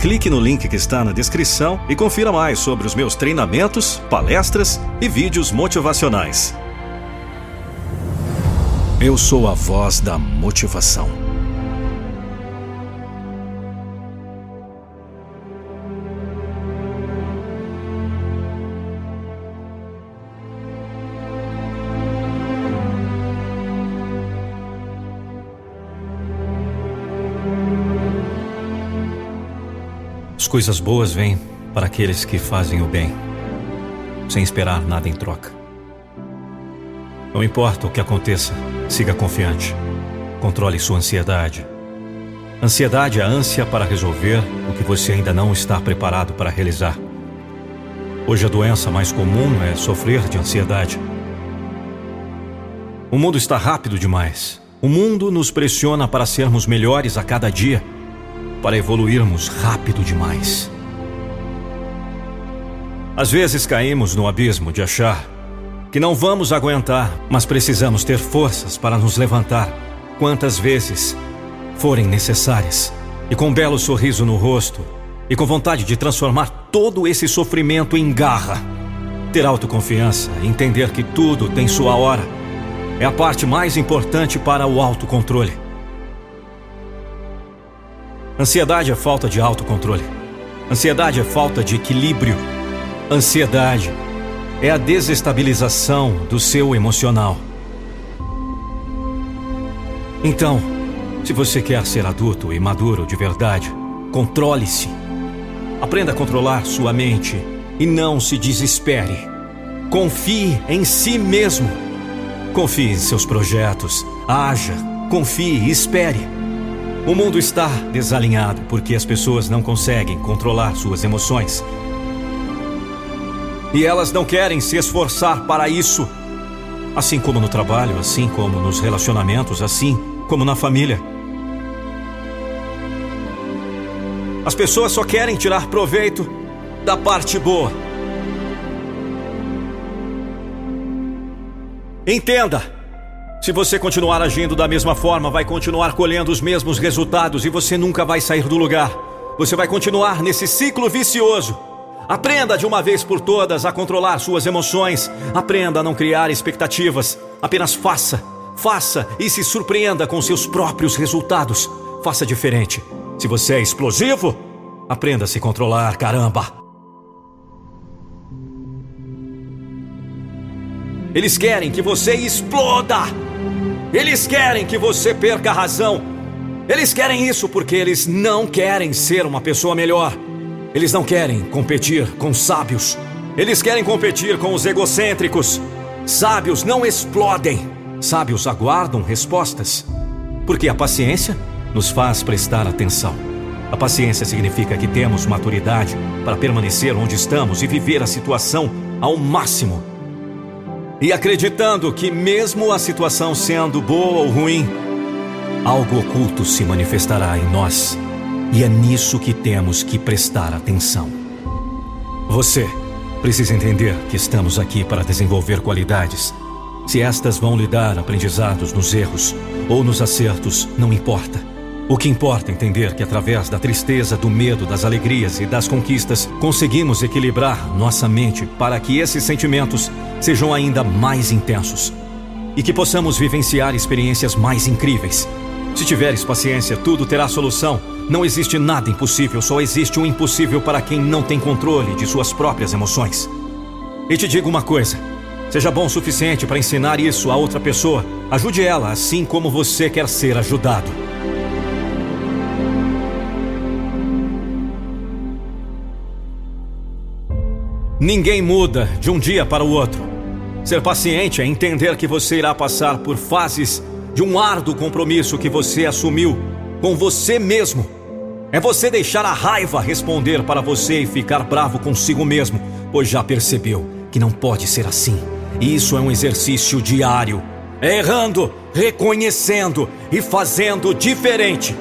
Clique no link que está na descrição e confira mais sobre os meus treinamentos, palestras e vídeos motivacionais. Eu sou a voz da motivação. As coisas boas vêm para aqueles que fazem o bem, sem esperar nada em troca. Não importa o que aconteça, siga confiante. Controle sua ansiedade. Ansiedade é a ânsia para resolver o que você ainda não está preparado para realizar. Hoje a doença mais comum é sofrer de ansiedade. O mundo está rápido demais. O mundo nos pressiona para sermos melhores a cada dia, para evoluirmos rápido demais. Às vezes caímos no abismo de achar que não vamos aguentar, mas precisamos ter forças para nos levantar quantas vezes forem necessárias. E com um belo sorriso no rosto e com vontade de transformar todo esse sofrimento em garra. Ter autoconfiança e entender que tudo tem sua hora é a parte mais importante para o autocontrole. Ansiedade é falta de autocontrole. Ansiedade é falta de equilíbrio. Ansiedade é a desestabilização do seu emocional. Então, se você quer ser adulto e maduro de verdade, controle-se. Aprenda a controlar sua mente e não se desespere. Confie em si mesmo. Confie em seus projetos. Haja, confie e espere. O mundo está desalinhado porque as pessoas não conseguem controlar suas emoções e elas não querem se esforçar para isso. Assim como no trabalho, assim como nos relacionamentos, assim como na família. As pessoas só querem tirar proveito da parte boa. Entenda! Se você continuar agindo da mesma forma, vai continuar colhendo os mesmos resultados e você nunca vai sair do lugar. Você vai continuar nesse ciclo vicioso. Aprenda de uma vez por todas a controlar suas emoções. Aprenda a não criar expectativas. Apenas faça, faça e se surpreenda com seus próprios resultados. Faça diferente. Se você é explosivo, aprenda a se controlar, caramba. Eles querem que você exploda. Eles querem que você perca a razão. Eles querem isso porque eles não querem ser uma pessoa melhor. Eles não querem competir com sábios. Eles querem competir com os egocêntricos. Sábios não explodem. Sábios aguardam respostas. Porque a paciência nos faz prestar atenção. A paciência significa que temos maturidade para permanecer onde estamos e viver a situação ao máximo. E acreditando que, mesmo a situação sendo boa ou ruim, algo oculto se manifestará em nós e é nisso que temos que prestar atenção. Você precisa entender que estamos aqui para desenvolver qualidades. Se estas vão lhe dar aprendizados nos erros ou nos acertos, não importa. O que importa é entender que através da tristeza, do medo, das alegrias e das conquistas, conseguimos equilibrar nossa mente para que esses sentimentos sejam ainda mais intensos e que possamos vivenciar experiências mais incríveis. Se tiveres paciência, tudo terá solução não existe nada impossível, só existe um impossível para quem não tem controle de suas próprias emoções. E te digo uma coisa: seja bom o suficiente para ensinar isso a outra pessoa. Ajude ela assim como você quer ser ajudado. Ninguém muda de um dia para o outro. Ser paciente é entender que você irá passar por fases de um árduo compromisso que você assumiu com você mesmo é você deixar a raiva responder para você e ficar bravo consigo mesmo, pois já percebeu que não pode ser assim. Isso é um exercício diário. É errando, reconhecendo e fazendo diferente.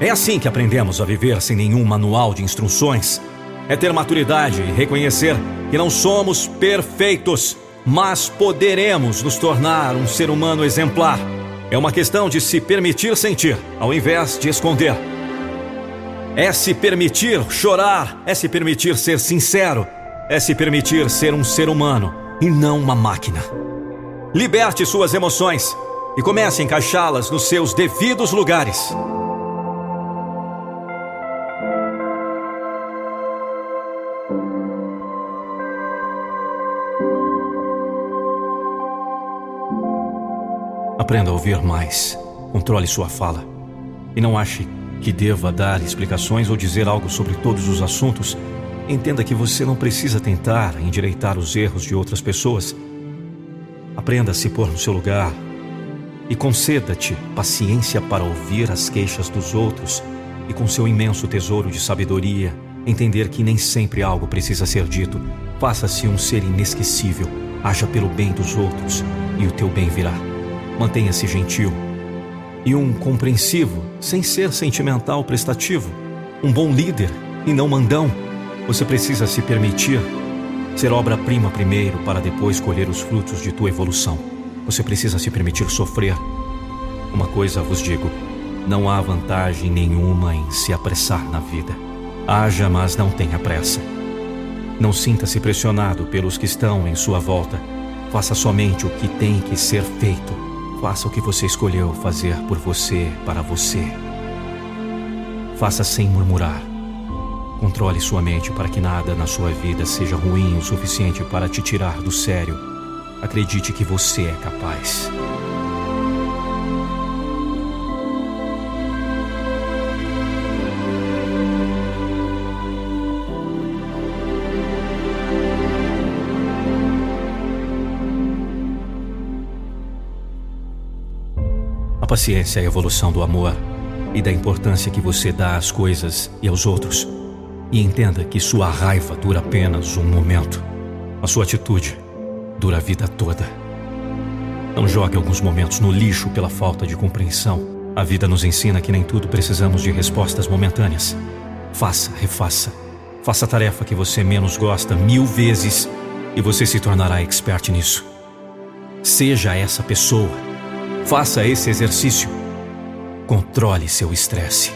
É assim que aprendemos a viver sem nenhum manual de instruções. É ter maturidade e reconhecer que não somos perfeitos, mas poderemos nos tornar um ser humano exemplar. É uma questão de se permitir sentir, ao invés de esconder. É se permitir chorar, é se permitir ser sincero, é se permitir ser um ser humano e não uma máquina. Liberte suas emoções e comece a encaixá-las nos seus devidos lugares. Aprenda a ouvir mais. Controle sua fala. E não ache que deva dar explicações ou dizer algo sobre todos os assuntos. Entenda que você não precisa tentar endireitar os erros de outras pessoas. Aprenda a se pôr no seu lugar e conceda-te paciência para ouvir as queixas dos outros e, com seu imenso tesouro de sabedoria, entender que nem sempre algo precisa ser dito. Faça-se um ser inesquecível, haja pelo bem dos outros e o teu bem virá. Mantenha-se gentil e um compreensivo, sem ser sentimental prestativo. Um bom líder e não mandão. Você precisa se permitir ser obra-prima primeiro para depois colher os frutos de tua evolução. Você precisa se permitir sofrer. Uma coisa vos digo: não há vantagem nenhuma em se apressar na vida. Haja, mas não tenha pressa. Não sinta-se pressionado pelos que estão em sua volta. Faça somente o que tem que ser feito Faça o que você escolheu fazer por você, para você. Faça sem murmurar. Controle sua mente para que nada na sua vida seja ruim o suficiente para te tirar do sério. Acredite que você é capaz. A paciência é a evolução do amor e da importância que você dá às coisas e aos outros. E entenda que sua raiva dura apenas um momento. A sua atitude dura a vida toda. Não jogue alguns momentos no lixo pela falta de compreensão. A vida nos ensina que nem tudo precisamos de respostas momentâneas. Faça, refaça. Faça a tarefa que você menos gosta mil vezes e você se tornará expert nisso. Seja essa pessoa Faça esse exercício. Controle seu estresse.